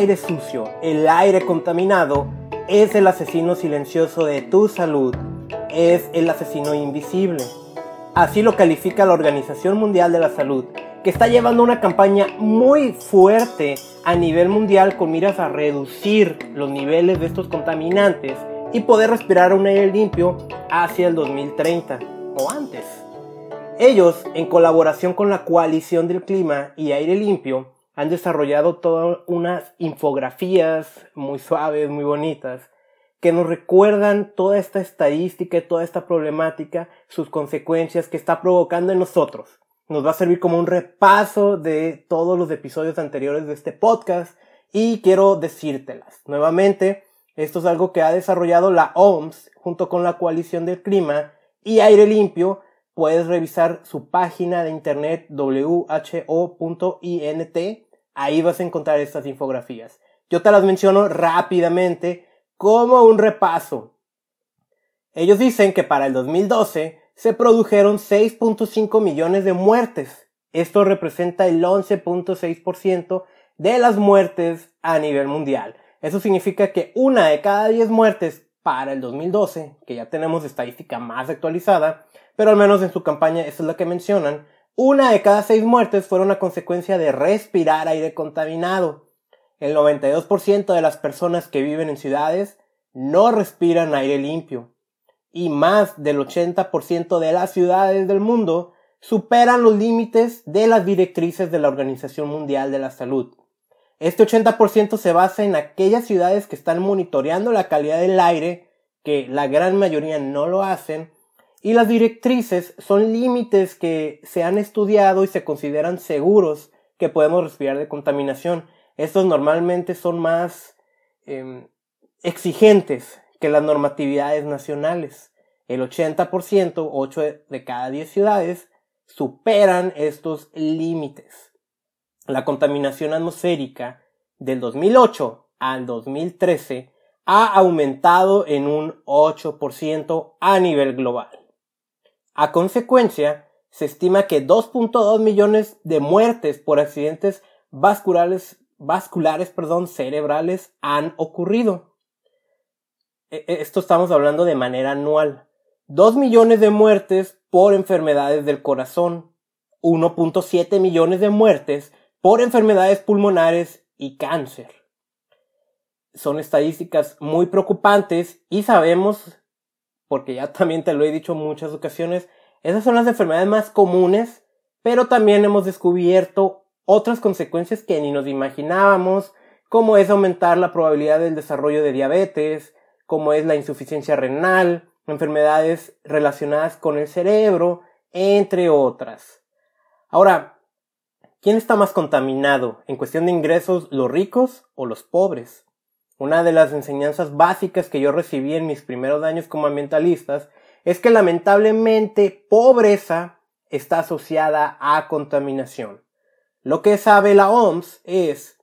aire sucio, el aire contaminado, es el asesino silencioso de tu salud, es el asesino invisible. Así lo califica la Organización Mundial de la Salud, que está llevando una campaña muy fuerte a nivel mundial con miras a reducir los niveles de estos contaminantes y poder respirar un aire limpio hacia el 2030 o antes. Ellos, en colaboración con la Coalición del Clima y Aire Limpio, han desarrollado todas unas infografías muy suaves, muy bonitas, que nos recuerdan toda esta estadística y toda esta problemática, sus consecuencias que está provocando en nosotros. Nos va a servir como un repaso de todos los episodios anteriores de este podcast y quiero decírtelas. Nuevamente, esto es algo que ha desarrollado la OMS junto con la Coalición del Clima y Aire Limpio. Puedes revisar su página de internet who.int. Ahí vas a encontrar estas infografías. Yo te las menciono rápidamente como un repaso. Ellos dicen que para el 2012 se produjeron 6.5 millones de muertes. Esto representa el 11.6% de las muertes a nivel mundial. Eso significa que una de cada 10 muertes para el 2012, que ya tenemos estadística más actualizada, pero al menos en su campaña esa es la que mencionan, una de cada 6 muertes fueron a consecuencia de respirar aire contaminado. El 92% de las personas que viven en ciudades no respiran aire limpio. Y más del 80% de las ciudades del mundo superan los límites de las directrices de la Organización Mundial de la Salud. Este 80% se basa en aquellas ciudades que están monitoreando la calidad del aire, que la gran mayoría no lo hacen, y las directrices son límites que se han estudiado y se consideran seguros que podemos respirar de contaminación. Estos normalmente son más em, exigentes que las normatividades nacionales. El 80%, 8 de cada 10 ciudades, superan estos límites la contaminación atmosférica del 2008 al 2013 ha aumentado en un 8% a nivel global. A consecuencia, se estima que 2.2 millones de muertes por accidentes vasculares, vasculares perdón, cerebrales han ocurrido. E, e, esto estamos hablando de manera anual. 2 millones de muertes por enfermedades del corazón. 1.7 millones de muertes por enfermedades pulmonares y cáncer. Son estadísticas muy preocupantes y sabemos, porque ya también te lo he dicho en muchas ocasiones, esas son las enfermedades más comunes, pero también hemos descubierto otras consecuencias que ni nos imaginábamos, como es aumentar la probabilidad del desarrollo de diabetes, como es la insuficiencia renal, enfermedades relacionadas con el cerebro, entre otras. Ahora, ¿Quién está más contaminado en cuestión de ingresos, los ricos o los pobres? Una de las enseñanzas básicas que yo recibí en mis primeros años como ambientalistas es que lamentablemente pobreza está asociada a contaminación. Lo que sabe la OMS es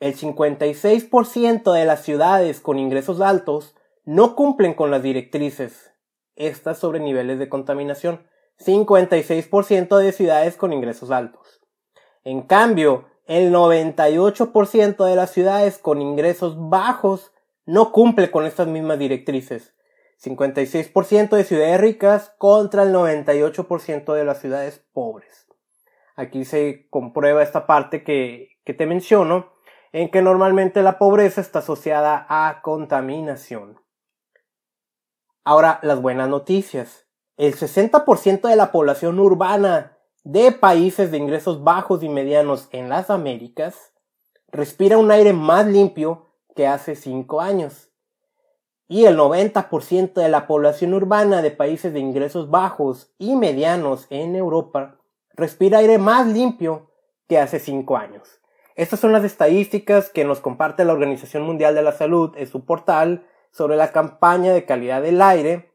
el 56% de las ciudades con ingresos altos no cumplen con las directrices estas sobre niveles de contaminación. 56% de ciudades con ingresos altos. En cambio, el 98% de las ciudades con ingresos bajos no cumple con estas mismas directrices. 56% de ciudades ricas contra el 98% de las ciudades pobres. Aquí se comprueba esta parte que, que te menciono, en que normalmente la pobreza está asociada a contaminación. Ahora, las buenas noticias el 60% de la población urbana de países de ingresos bajos y medianos en las Américas respira un aire más limpio que hace 5 años. Y el 90% de la población urbana de países de ingresos bajos y medianos en Europa respira aire más limpio que hace 5 años. Estas son las estadísticas que nos comparte la Organización Mundial de la Salud en su portal sobre la campaña de calidad del aire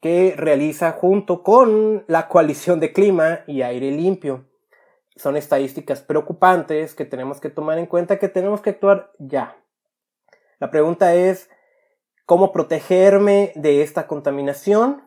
que realiza junto con la coalición de clima y aire limpio. Son estadísticas preocupantes que tenemos que tomar en cuenta que tenemos que actuar ya. La pregunta es cómo protegerme de esta contaminación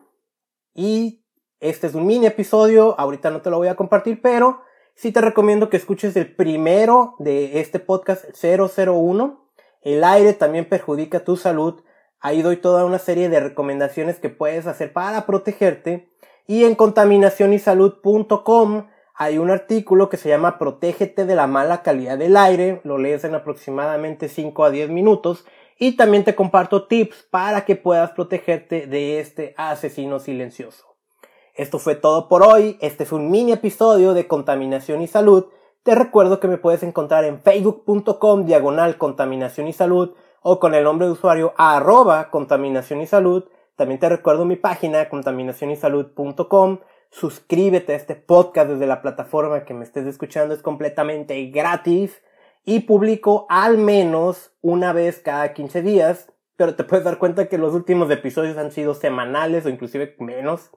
y este es un mini episodio, ahorita no te lo voy a compartir, pero sí te recomiendo que escuches el primero de este podcast 001. El aire también perjudica tu salud. Ahí doy toda una serie de recomendaciones que puedes hacer para protegerte. Y en contaminacionysalud.com hay un artículo que se llama Protégete de la mala calidad del aire. Lo lees en aproximadamente 5 a 10 minutos. Y también te comparto tips para que puedas protegerte de este asesino silencioso. Esto fue todo por hoy. Este fue un mini episodio de Contaminación y Salud. Te recuerdo que me puedes encontrar en facebook.com diagonal contaminación y salud o con el nombre de usuario arroba contaminación y salud. También te recuerdo mi página contaminacionysalud.com. Suscríbete a este podcast desde la plataforma que me estés escuchando. Es completamente gratis y publico al menos una vez cada 15 días. Pero te puedes dar cuenta que los últimos episodios han sido semanales o inclusive menos.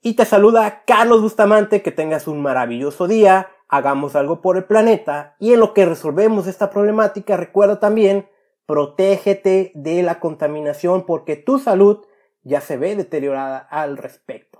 Y te saluda Carlos Bustamante, que tengas un maravilloso día, hagamos algo por el planeta y en lo que resolvemos esta problemática recuerda también, protégete de la contaminación porque tu salud ya se ve deteriorada al respecto.